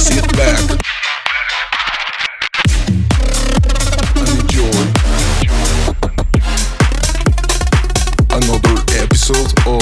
Sit back and enjoy another episode of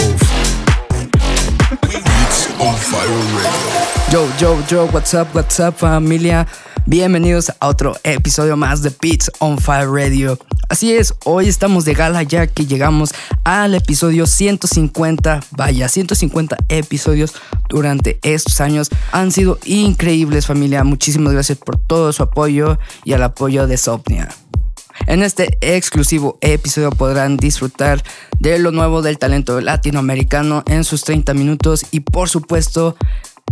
Beats on Fire Radio. Yo, yo, yo, what's up, what's up familia? Bienvenidos a otro episodio más de Beats on Fire Radio. Así es, hoy estamos de gala ya que llegamos al episodio 150. Vaya, 150 episodios durante estos años han sido increíbles familia. Muchísimas gracias por todo su apoyo y al apoyo de Sopnia. En este exclusivo episodio podrán disfrutar de lo nuevo del talento latinoamericano en sus 30 minutos y por supuesto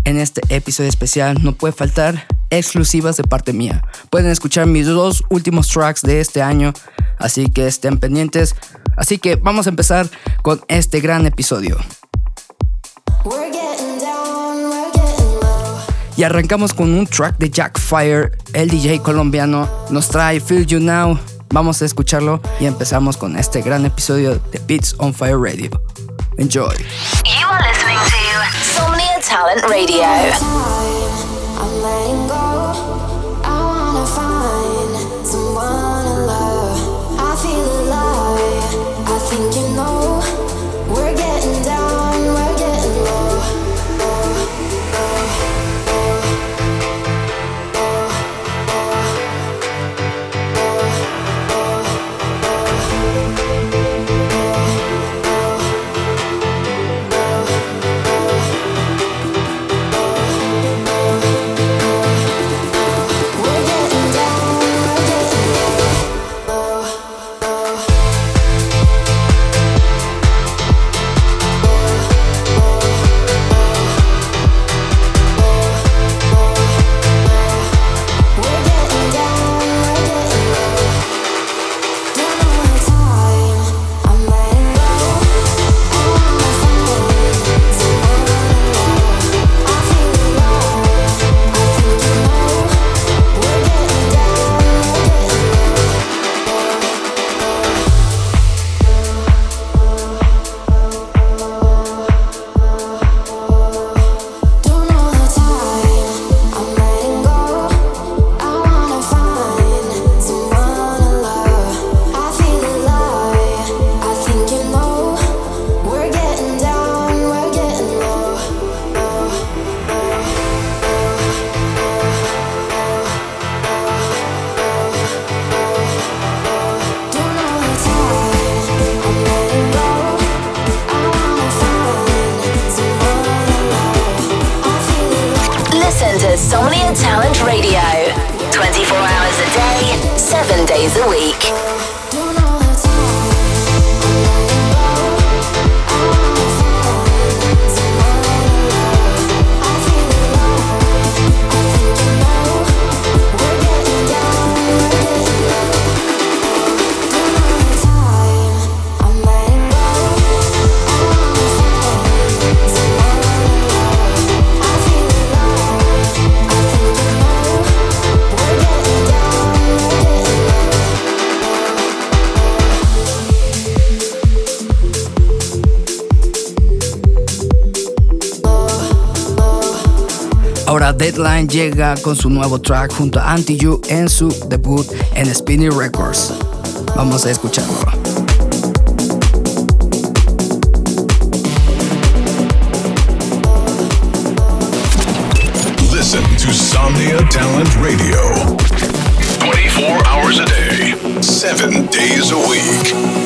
en este episodio especial no puede faltar exclusivas de parte mía. Pueden escuchar mis dos últimos tracks de este año, así que estén pendientes. Así que vamos a empezar con este gran episodio. Y arrancamos con un track de Jack Fire, el DJ colombiano. Nos trae Feel You Now. Vamos a escucharlo y empezamos con este gran episodio de Beats on Fire Radio. Enjoy. You are listening to Somnia Talent Radio. Letting go. Deadline llega con su nuevo track junto a Anti You en su debut en Spinning Records. Vamos a escucharlo. Listen to Somnia Talent Radio. 24 hours a day, 7 days a week.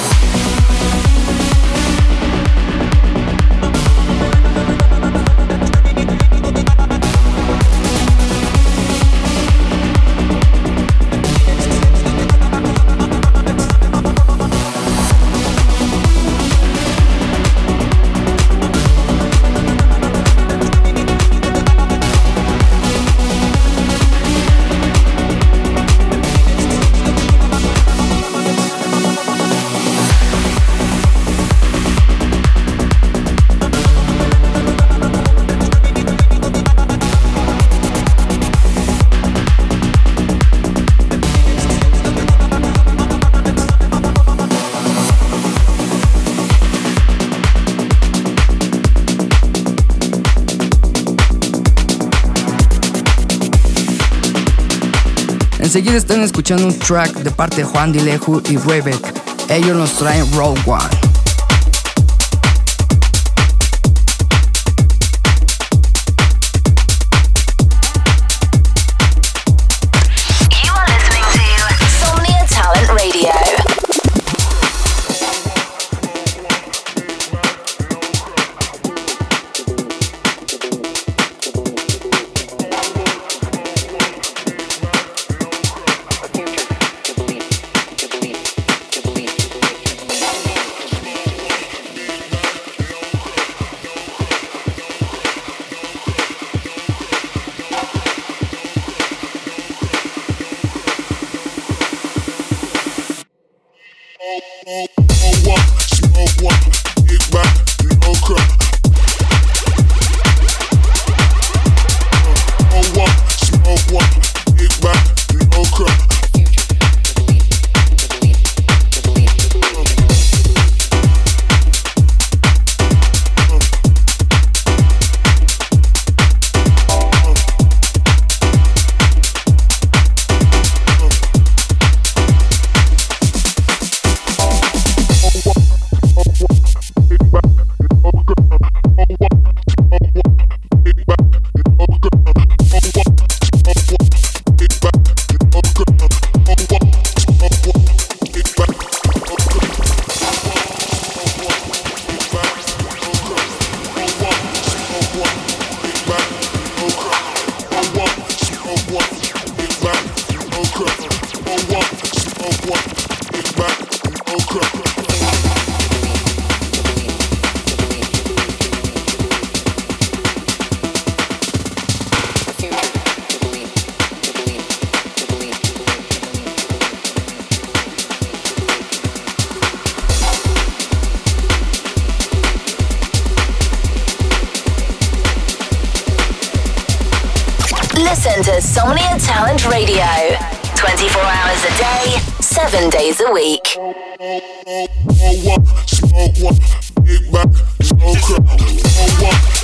Enseguida están escuchando un track de parte de Juan Dileju y Rebek. Ellos nos traen Rogue One. one, smoke one, big back, smoke one.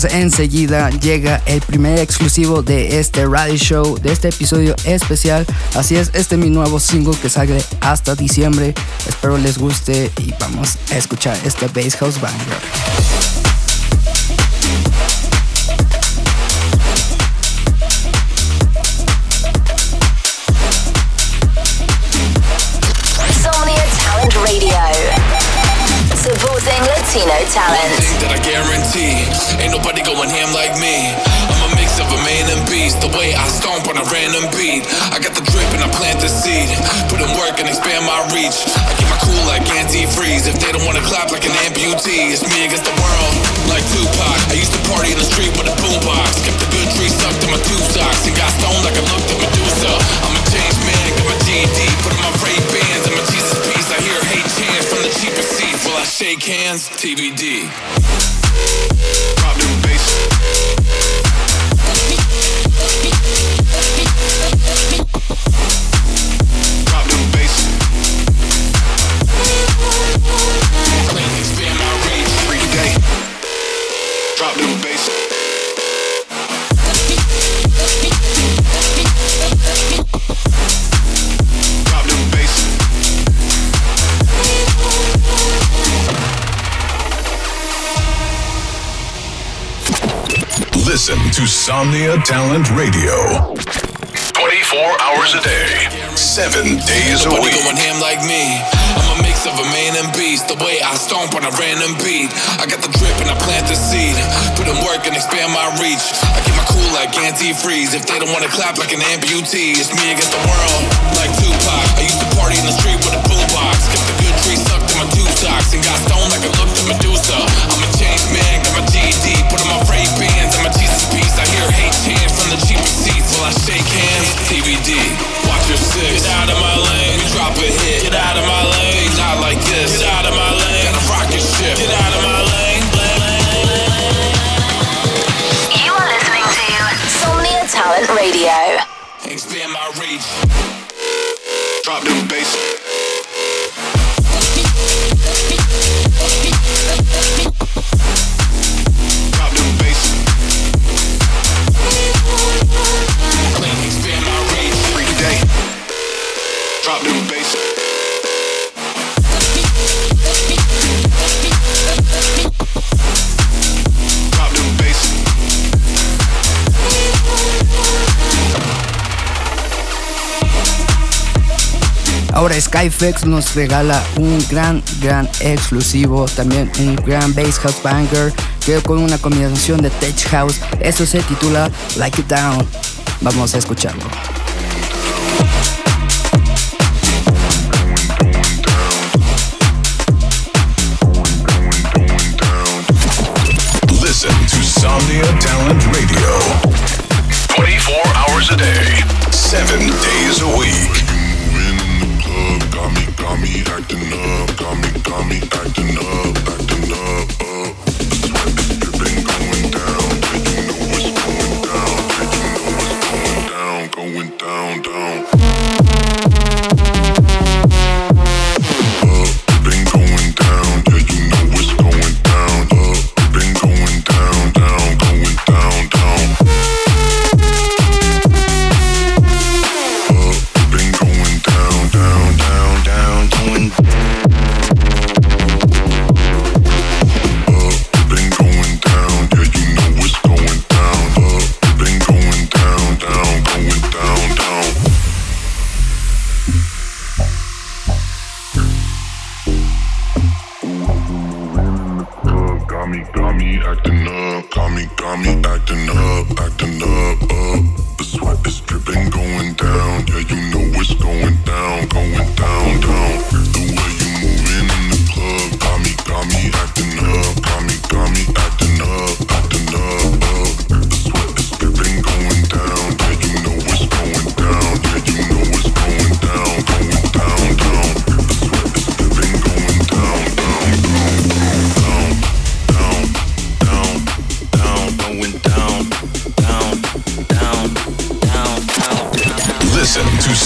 Chicos, enseguida llega el primer exclusivo de este radio show, de este episodio especial. Así es, este es mi nuevo single que sale hasta diciembre. Espero les guste y vamos a escuchar este Bass House Banger. Talent. thing that I guarantee ain't nobody going ham like me. I'm a mix of a man and beast. The way I stomp on a random beat. I got the drip and I plant the seed. Put in work and expand my reach. I keep my cool like antifreeze. If they don't wanna clap like an amputee, it's me against the world. Like Tupac. I used to party in the street with a boombox. Kept the good tree sucked in my two socks. And got stoned like I looked at Medusa. I'm a changed man, got my GED. Put in my Bans shake hands, TBD. Drop them bass. To Somnia Talent Radio. 24 hours a day, 7 days a week. going ham like me. I'm a mix of a man and beast. The way I stomp on a random beat. I got the drip and I plant the seed. Put in work and expand my reach. I keep my cool like antifreeze. If they don't wanna clap like an amputee, it's me against the world. Like Tupac. I used to party in the street with a boombox. Kept the good tree sucked in my two socks. And got stoned like I looked at Medusa. I'm a change man, Skyfex nos regala un gran, gran exclusivo, también un gran bass house banger, que con una combinación de tech house, eso se titula Like It Down. Vamos a escucharlo. Listen to Somnia Talent Radio. 24 hours a day, 7 days a week. enough.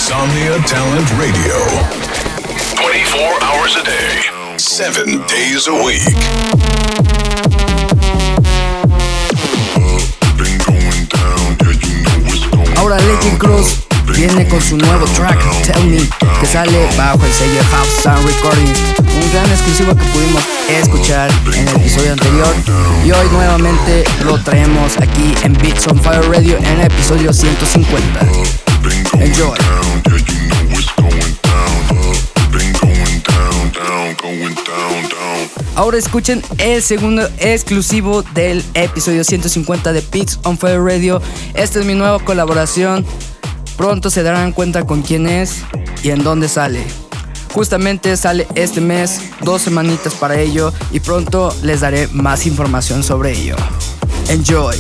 Listen to Somnia Talent Radio. 24 hours a day, 7 days a week. Ahora Legend Cruz viene con su nuevo track, Tell Me, que sale bajo el sello House Sound Recordings, un gran exclusivo que pudimos escuchar en el episodio anterior y hoy nuevamente lo traemos aquí en Beats on Fire Radio en el episodio 150. Enjoy. Ahora escuchen el segundo exclusivo del episodio 150 de Beats on Fire Radio. Esta es mi nueva colaboración. Pronto se darán cuenta con quién es y en dónde sale. Justamente sale este mes, dos semanitas para ello y pronto les daré más información sobre ello. Enjoy.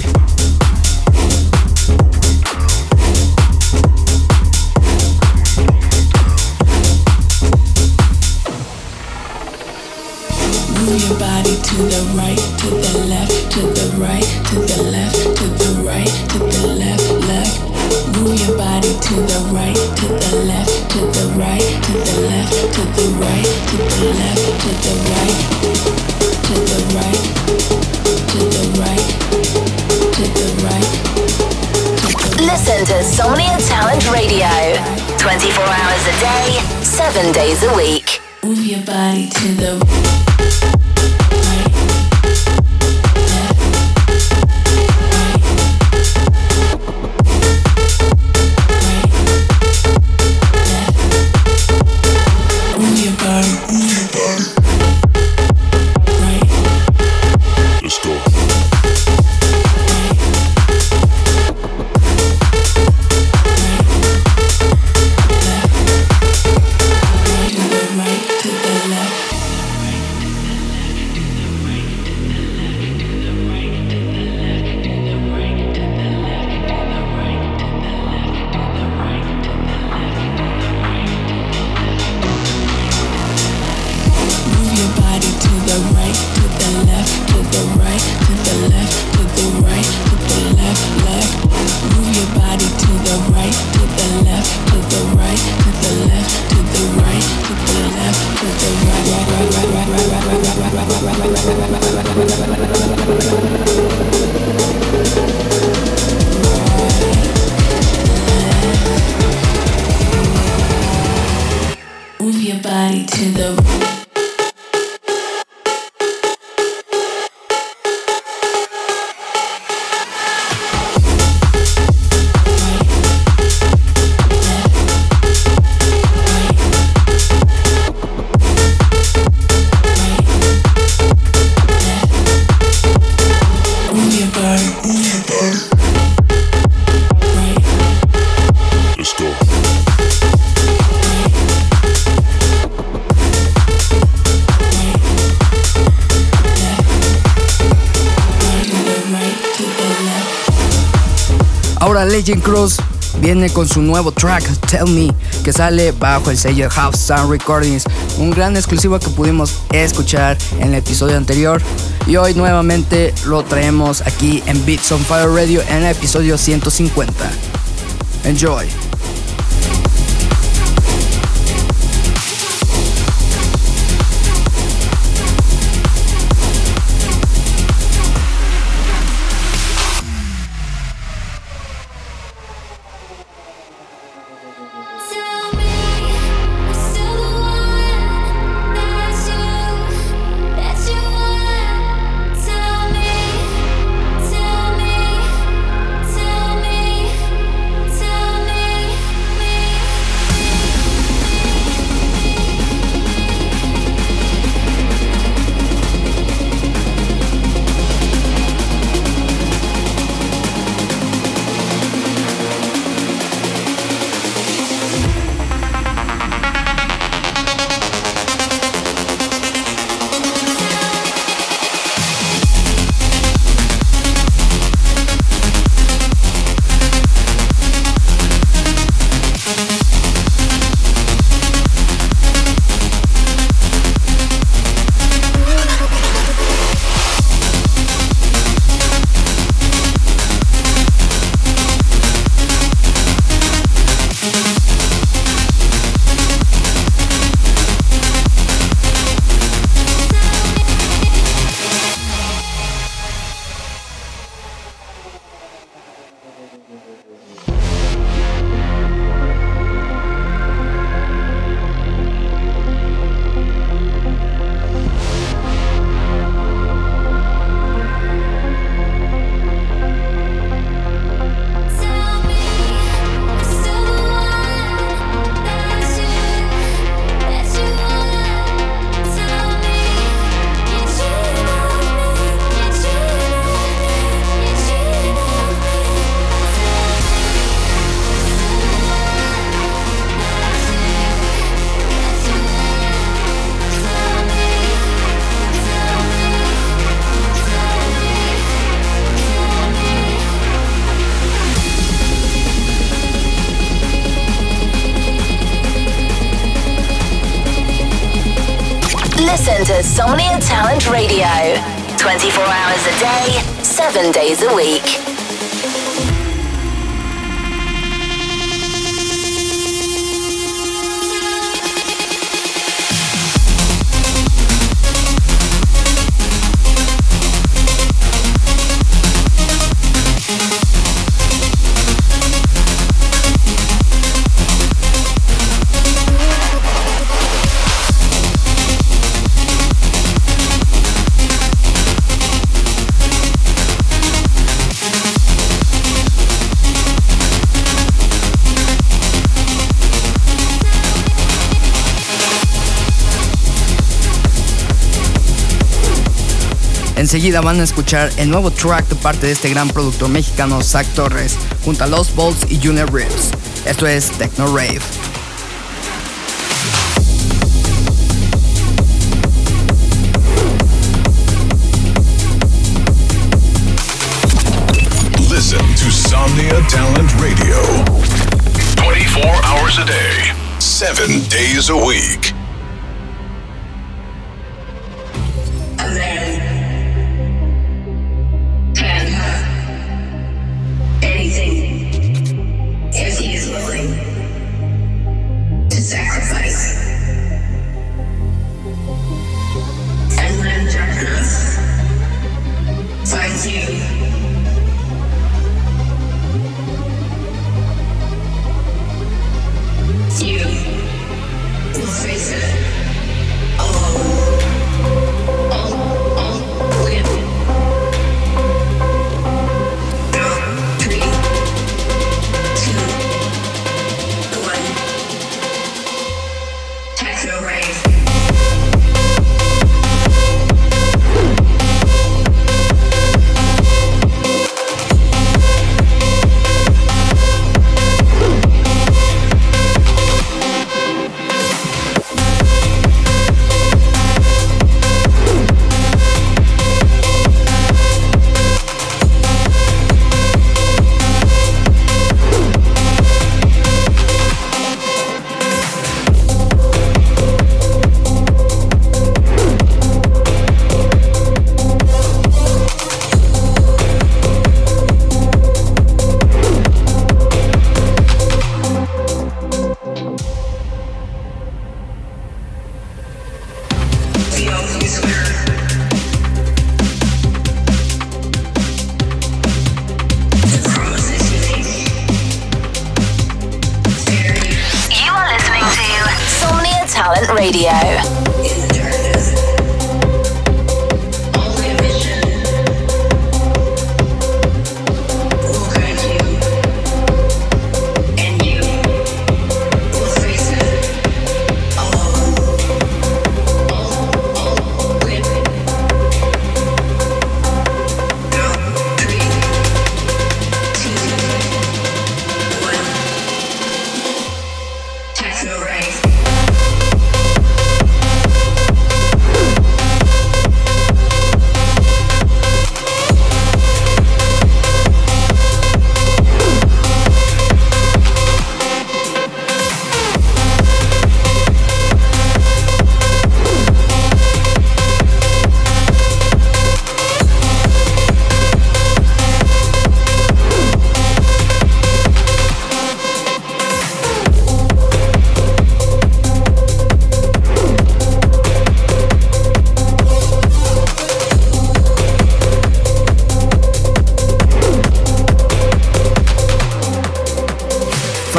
24 hours a day, 7 days a week. Move your body to the Agent Cruz viene con su nuevo track Tell Me que sale bajo el sello Half Sound Recordings, un gran exclusivo que pudimos escuchar en el episodio anterior y hoy nuevamente lo traemos aquí en Beats on Fire Radio en el episodio 150. Enjoy. 7 days a week. Enseguida van a escuchar el nuevo track de parte de este gran productor mexicano Zach Torres junto a Los Bolts y Junior Rips. Esto es Techno Rave. Listen to Somnia Talent Radio. 24 hours a day, 7 days a week.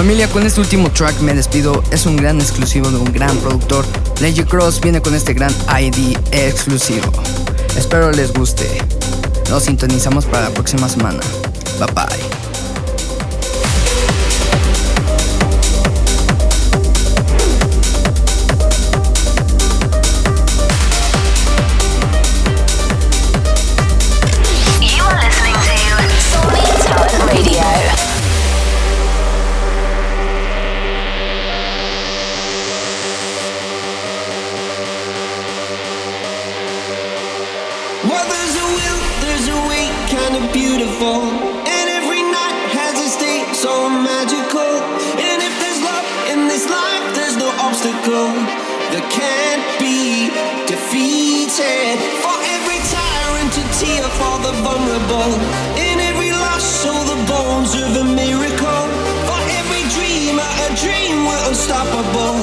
Familia, con este último track me despido. Es un gran exclusivo de un gran productor. Legend Cross viene con este gran ID exclusivo. Espero les guste. Nos sintonizamos para la próxima semana. Bye bye. That can't be defeated. For every tyrant, a tear for the vulnerable. In every loss, all the bones of a miracle. For every dreamer, a dream we're unstoppable.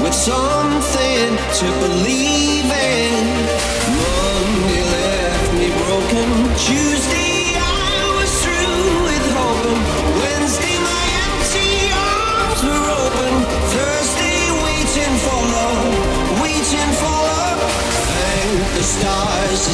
With something to believe